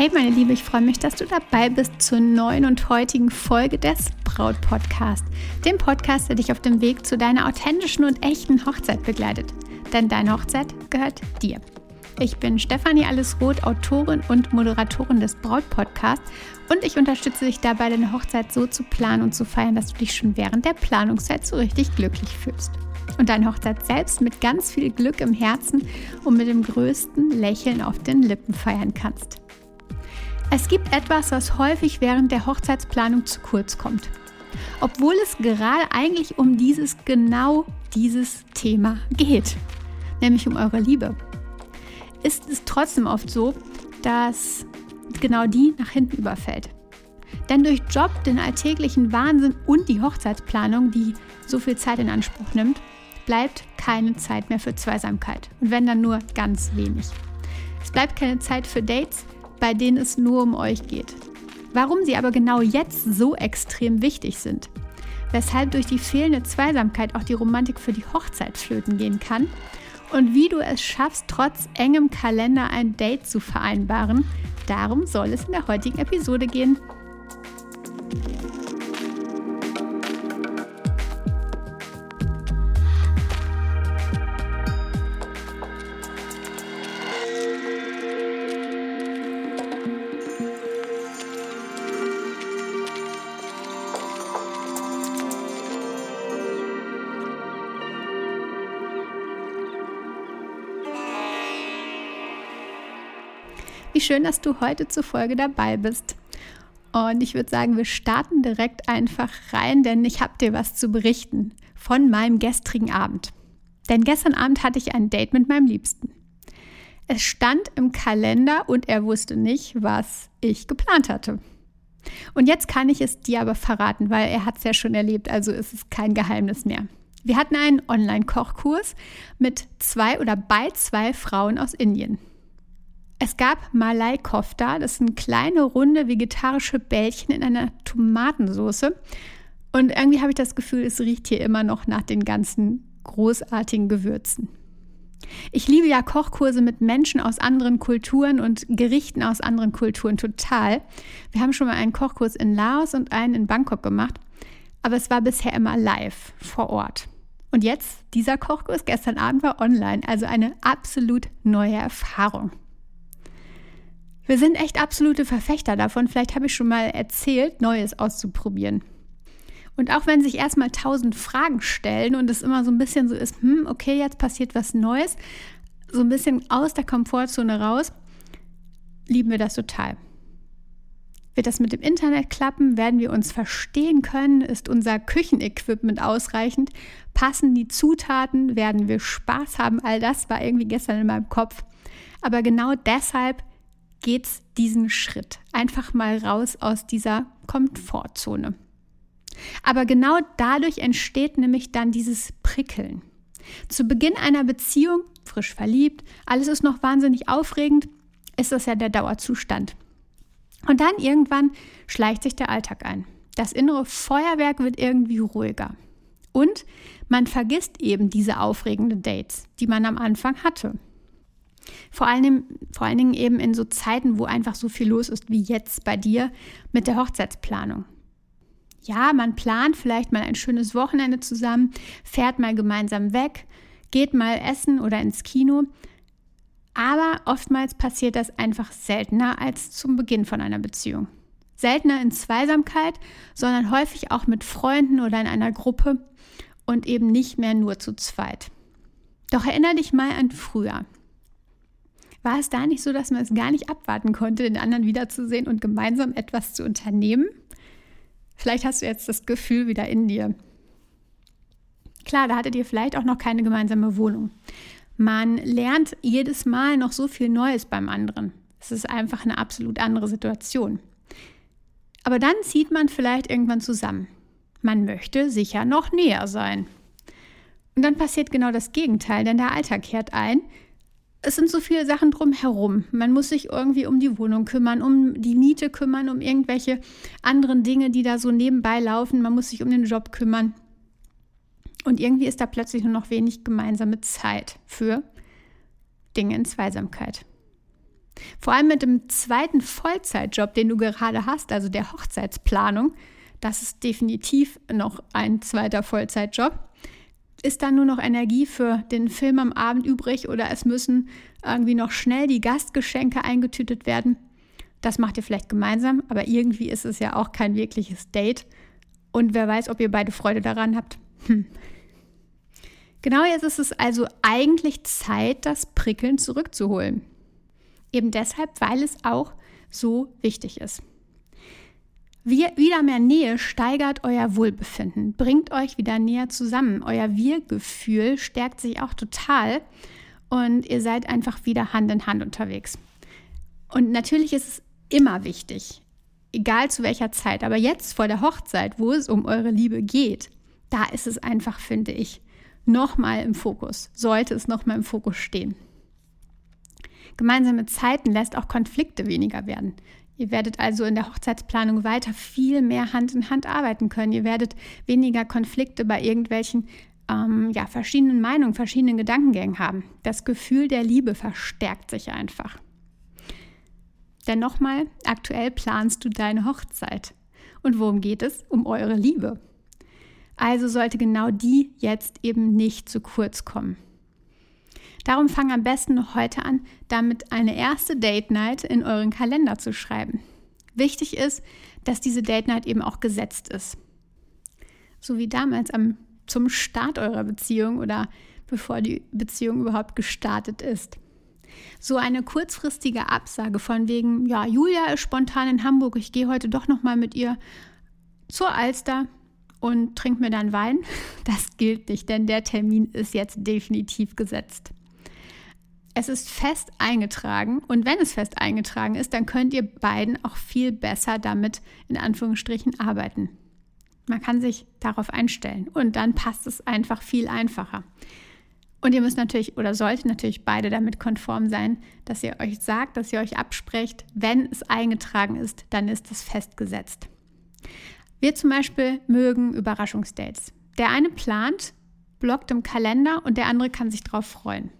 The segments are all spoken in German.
Hey meine Liebe, ich freue mich, dass du dabei bist zur neuen und heutigen Folge des Braut Podcast, dem Podcast, der dich auf dem Weg zu deiner authentischen und echten Hochzeit begleitet. Denn deine Hochzeit gehört dir. Ich bin Stefanie Allesroth, Autorin und Moderatorin des Braut Podcasts und ich unterstütze dich dabei, deine Hochzeit so zu planen und zu feiern, dass du dich schon während der Planungszeit so richtig glücklich fühlst. Und deine Hochzeit selbst mit ganz viel Glück im Herzen und mit dem größten Lächeln auf den Lippen feiern kannst. Es gibt etwas, was häufig während der Hochzeitsplanung zu kurz kommt. Obwohl es gerade eigentlich um dieses genau dieses Thema geht, nämlich um eure Liebe. Ist es trotzdem oft so, dass genau die nach hinten überfällt. Denn durch Job, den alltäglichen Wahnsinn und die Hochzeitsplanung, die so viel Zeit in Anspruch nimmt, bleibt keine Zeit mehr für Zweisamkeit. Und wenn dann nur ganz wenig. Es bleibt keine Zeit für Dates, bei denen es nur um euch geht. Warum sie aber genau jetzt so extrem wichtig sind. Weshalb durch die fehlende Zweisamkeit auch die Romantik für die Hochzeit flöten gehen kann. Und wie du es schaffst, trotz engem Kalender ein Date zu vereinbaren. Darum soll es in der heutigen Episode gehen. Wie schön, dass du heute zur Folge dabei bist. Und ich würde sagen, wir starten direkt einfach rein, denn ich habe dir was zu berichten von meinem gestrigen Abend. Denn gestern Abend hatte ich ein Date mit meinem Liebsten. Es stand im Kalender und er wusste nicht, was ich geplant hatte. Und jetzt kann ich es dir aber verraten, weil er hat es ja schon erlebt, also ist es kein Geheimnis mehr. Wir hatten einen Online-Kochkurs mit zwei oder bei zwei Frauen aus Indien. Es gab Malai Kofta, das sind kleine, runde, vegetarische Bällchen in einer Tomatensauce. Und irgendwie habe ich das Gefühl, es riecht hier immer noch nach den ganzen großartigen Gewürzen. Ich liebe ja Kochkurse mit Menschen aus anderen Kulturen und Gerichten aus anderen Kulturen total. Wir haben schon mal einen Kochkurs in Laos und einen in Bangkok gemacht, aber es war bisher immer live vor Ort. Und jetzt, dieser Kochkurs gestern Abend war online, also eine absolut neue Erfahrung. Wir sind echt absolute Verfechter davon, vielleicht habe ich schon mal erzählt, Neues auszuprobieren. Und auch wenn sich erstmal tausend Fragen stellen und es immer so ein bisschen so ist, hm, okay, jetzt passiert was Neues, so ein bisschen aus der Komfortzone raus, lieben wir das total. Wird das mit dem Internet klappen? Werden wir uns verstehen können? Ist unser Küchenequipment ausreichend? Passen die Zutaten? Werden wir Spaß haben? All das war irgendwie gestern in meinem Kopf. Aber genau deshalb geht's diesen Schritt. Einfach mal raus aus dieser Komfortzone. Aber genau dadurch entsteht nämlich dann dieses Prickeln. Zu Beginn einer Beziehung, frisch verliebt, alles ist noch wahnsinnig aufregend, ist das ja der Dauerzustand. Und dann irgendwann schleicht sich der Alltag ein. Das innere Feuerwerk wird irgendwie ruhiger. Und man vergisst eben diese aufregenden Dates, die man am Anfang hatte. Vor allem, vor allen Dingen eben in so Zeiten, wo einfach so viel los ist wie jetzt bei dir mit der Hochzeitsplanung. Ja, man plant vielleicht mal ein schönes Wochenende zusammen, fährt mal gemeinsam weg, geht mal essen oder ins Kino. Aber oftmals passiert das einfach seltener als zum Beginn von einer Beziehung. Seltener in Zweisamkeit, sondern häufig auch mit Freunden oder in einer Gruppe und eben nicht mehr nur zu zweit. Doch erinnere dich mal an früher. War es da nicht so, dass man es gar nicht abwarten konnte, den anderen wiederzusehen und gemeinsam etwas zu unternehmen? Vielleicht hast du jetzt das Gefühl wieder in dir. Klar, da hattet ihr vielleicht auch noch keine gemeinsame Wohnung. Man lernt jedes Mal noch so viel Neues beim anderen. Es ist einfach eine absolut andere Situation. Aber dann zieht man vielleicht irgendwann zusammen. Man möchte sicher noch näher sein. Und dann passiert genau das Gegenteil, denn der Alltag kehrt ein es sind so viele Sachen drumherum. Man muss sich irgendwie um die Wohnung kümmern, um die Miete kümmern, um irgendwelche anderen Dinge, die da so nebenbei laufen. Man muss sich um den Job kümmern. Und irgendwie ist da plötzlich nur noch wenig gemeinsame Zeit für Dinge in Zweisamkeit. Vor allem mit dem zweiten Vollzeitjob, den du gerade hast, also der Hochzeitsplanung, das ist definitiv noch ein zweiter Vollzeitjob. Ist dann nur noch Energie für den Film am Abend übrig oder es müssen irgendwie noch schnell die Gastgeschenke eingetütet werden? Das macht ihr vielleicht gemeinsam, aber irgendwie ist es ja auch kein wirkliches Date. Und wer weiß, ob ihr beide Freude daran habt. Hm. Genau jetzt ist es also eigentlich Zeit, das Prickeln zurückzuholen. Eben deshalb, weil es auch so wichtig ist. Wieder mehr Nähe steigert euer Wohlbefinden, bringt euch wieder näher zusammen. Euer Wir-Gefühl stärkt sich auch total und ihr seid einfach wieder Hand in Hand unterwegs. Und natürlich ist es immer wichtig, egal zu welcher Zeit, aber jetzt vor der Hochzeit, wo es um eure Liebe geht, da ist es einfach, finde ich, nochmal im Fokus, sollte es nochmal im Fokus stehen. Gemeinsame Zeiten lässt auch Konflikte weniger werden. Ihr werdet also in der Hochzeitsplanung weiter viel mehr Hand in Hand arbeiten können. Ihr werdet weniger Konflikte bei irgendwelchen ähm, ja, verschiedenen Meinungen, verschiedenen Gedankengängen haben. Das Gefühl der Liebe verstärkt sich einfach. Denn nochmal, aktuell planst du deine Hochzeit. Und worum geht es? Um eure Liebe. Also sollte genau die jetzt eben nicht zu kurz kommen. Darum fang am besten noch heute an, damit eine erste Date Night in euren Kalender zu schreiben. Wichtig ist, dass diese Date Night eben auch gesetzt ist. So wie damals am, zum Start eurer Beziehung oder bevor die Beziehung überhaupt gestartet ist. So eine kurzfristige Absage von wegen, ja, Julia ist spontan in Hamburg, ich gehe heute doch noch mal mit ihr zur Alster und trinke mir dann Wein, das gilt nicht, denn der Termin ist jetzt definitiv gesetzt. Es ist fest eingetragen und wenn es fest eingetragen ist, dann könnt ihr beiden auch viel besser damit in Anführungsstrichen arbeiten. Man kann sich darauf einstellen und dann passt es einfach viel einfacher. Und ihr müsst natürlich oder solltet natürlich beide damit konform sein, dass ihr euch sagt, dass ihr euch absprecht, wenn es eingetragen ist, dann ist es festgesetzt. Wir zum Beispiel mögen Überraschungsdates. Der eine plant, blockt im Kalender und der andere kann sich darauf freuen.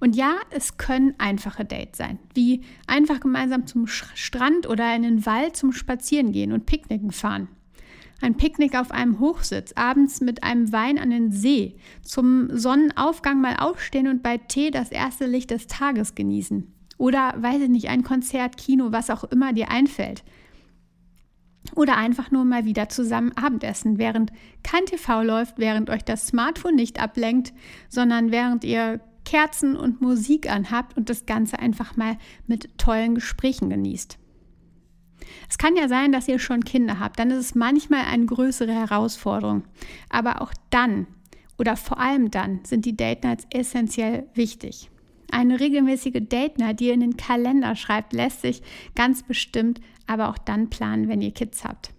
Und ja, es können einfache Dates sein, wie einfach gemeinsam zum Strand oder in den Wald zum Spazieren gehen und Picknicken fahren. Ein Picknick auf einem Hochsitz, abends mit einem Wein an den See, zum Sonnenaufgang mal aufstehen und bei Tee das erste Licht des Tages genießen. Oder, weiß ich nicht, ein Konzert, Kino, was auch immer dir einfällt. Oder einfach nur mal wieder zusammen Abendessen, während kein TV läuft, während euch das Smartphone nicht ablenkt, sondern während ihr Kerzen und Musik anhabt und das Ganze einfach mal mit tollen Gesprächen genießt. Es kann ja sein, dass ihr schon Kinder habt, dann ist es manchmal eine größere Herausforderung. Aber auch dann oder vor allem dann sind die Date Nights essentiell wichtig. Eine regelmäßige Date Night, die ihr in den Kalender schreibt, lässt sich ganz bestimmt aber auch dann planen, wenn ihr Kids habt.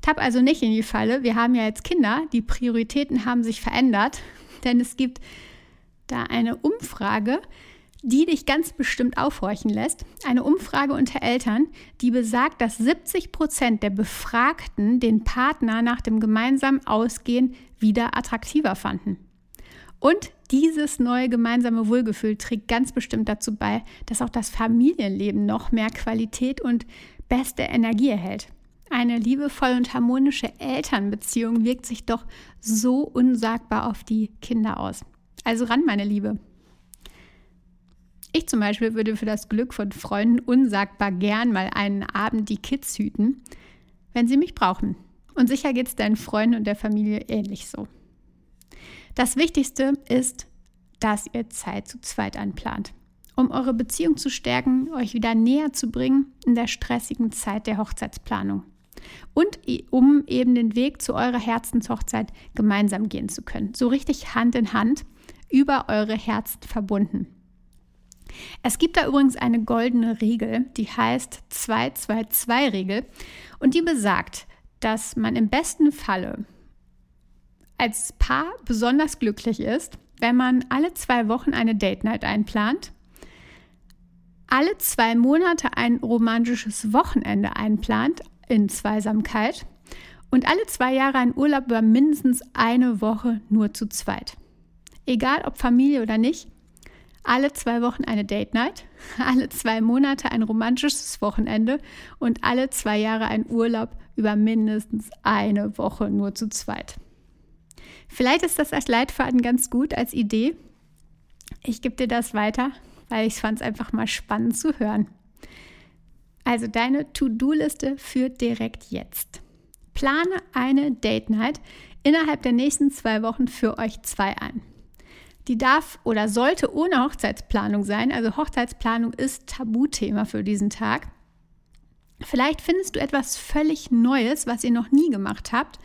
Tapp also nicht in die Falle. Wir haben ja jetzt Kinder, die Prioritäten haben sich verändert, denn es gibt da eine Umfrage, die dich ganz bestimmt aufhorchen lässt. Eine Umfrage unter Eltern, die besagt, dass 70 Prozent der Befragten den Partner nach dem gemeinsamen Ausgehen wieder attraktiver fanden. Und dieses neue gemeinsame Wohlgefühl trägt ganz bestimmt dazu bei, dass auch das Familienleben noch mehr Qualität und beste Energie erhält. Eine liebevoll und harmonische Elternbeziehung wirkt sich doch so unsagbar auf die Kinder aus. Also ran, meine Liebe. Ich zum Beispiel würde für das Glück von Freunden unsagbar gern mal einen Abend die Kids hüten, wenn sie mich brauchen. Und sicher geht es deinen Freunden und der Familie ähnlich so. Das Wichtigste ist, dass ihr Zeit zu zweit anplant, um eure Beziehung zu stärken, euch wieder näher zu bringen in der stressigen Zeit der Hochzeitsplanung. Und um eben den Weg zu eurer Herzenshochzeit gemeinsam gehen zu können. So richtig Hand in Hand über eure Herzen verbunden. Es gibt da übrigens eine goldene Regel, die heißt 222-Regel und die besagt, dass man im besten Falle als Paar besonders glücklich ist, wenn man alle zwei Wochen eine Date Night einplant, alle zwei Monate ein romantisches Wochenende einplant in Zweisamkeit und alle zwei Jahre einen Urlaub über mindestens eine Woche nur zu zweit. Egal ob Familie oder nicht, alle zwei Wochen eine Date Night, alle zwei Monate ein romantisches Wochenende und alle zwei Jahre ein Urlaub über mindestens eine Woche nur zu zweit. Vielleicht ist das als Leitfaden ganz gut als Idee. Ich gebe dir das weiter, weil ich fand es einfach mal spannend zu hören. Also deine To-Do-Liste führt direkt jetzt. Plane eine Date Night innerhalb der nächsten zwei Wochen für euch zwei ein. Die darf oder sollte ohne Hochzeitsplanung sein. Also Hochzeitsplanung ist Tabuthema für diesen Tag. Vielleicht findest du etwas völlig Neues, was ihr noch nie gemacht habt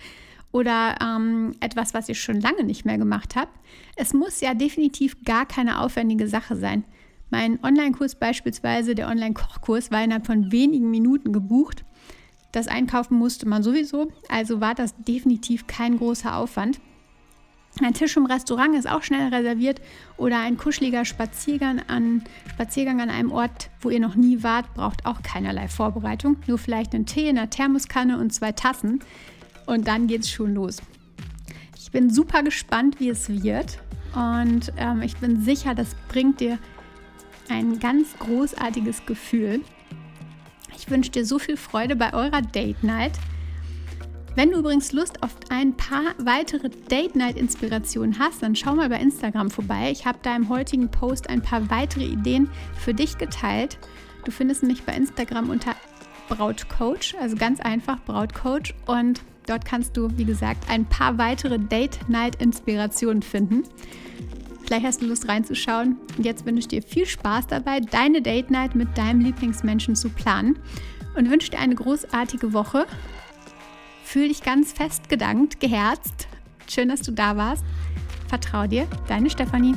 oder ähm, etwas, was ihr schon lange nicht mehr gemacht habt. Es muss ja definitiv gar keine aufwendige Sache sein. Mein Online-Kurs beispielsweise, der Online-Kochkurs, war innerhalb von wenigen Minuten gebucht. Das Einkaufen musste man sowieso, also war das definitiv kein großer Aufwand. Ein Tisch im Restaurant ist auch schnell reserviert oder ein kuscheliger Spaziergang an, Spaziergang an einem Ort, wo ihr noch nie wart, braucht auch keinerlei Vorbereitung. Nur vielleicht einen Tee in einer Thermoskanne und zwei Tassen und dann geht's schon los. Ich bin super gespannt, wie es wird und ähm, ich bin sicher, das bringt dir ein ganz großartiges Gefühl. Ich wünsche dir so viel Freude bei eurer Date Night. Wenn du übrigens Lust auf ein paar weitere Date Night Inspirationen hast, dann schau mal bei Instagram vorbei. Ich habe da im heutigen Post ein paar weitere Ideen für dich geteilt. Du findest mich bei Instagram unter Brautcoach, also ganz einfach Brautcoach und dort kannst du, wie gesagt, ein paar weitere Date Night Inspirationen finden. Vielleicht hast du Lust reinzuschauen. Und jetzt wünsche ich dir viel Spaß dabei, deine Date Night mit deinem Lieblingsmenschen zu planen und wünsche dir eine großartige Woche. Fühl dich ganz fest gedankt, geherzt. Schön, dass du da warst. Vertrau dir, deine Stefanie.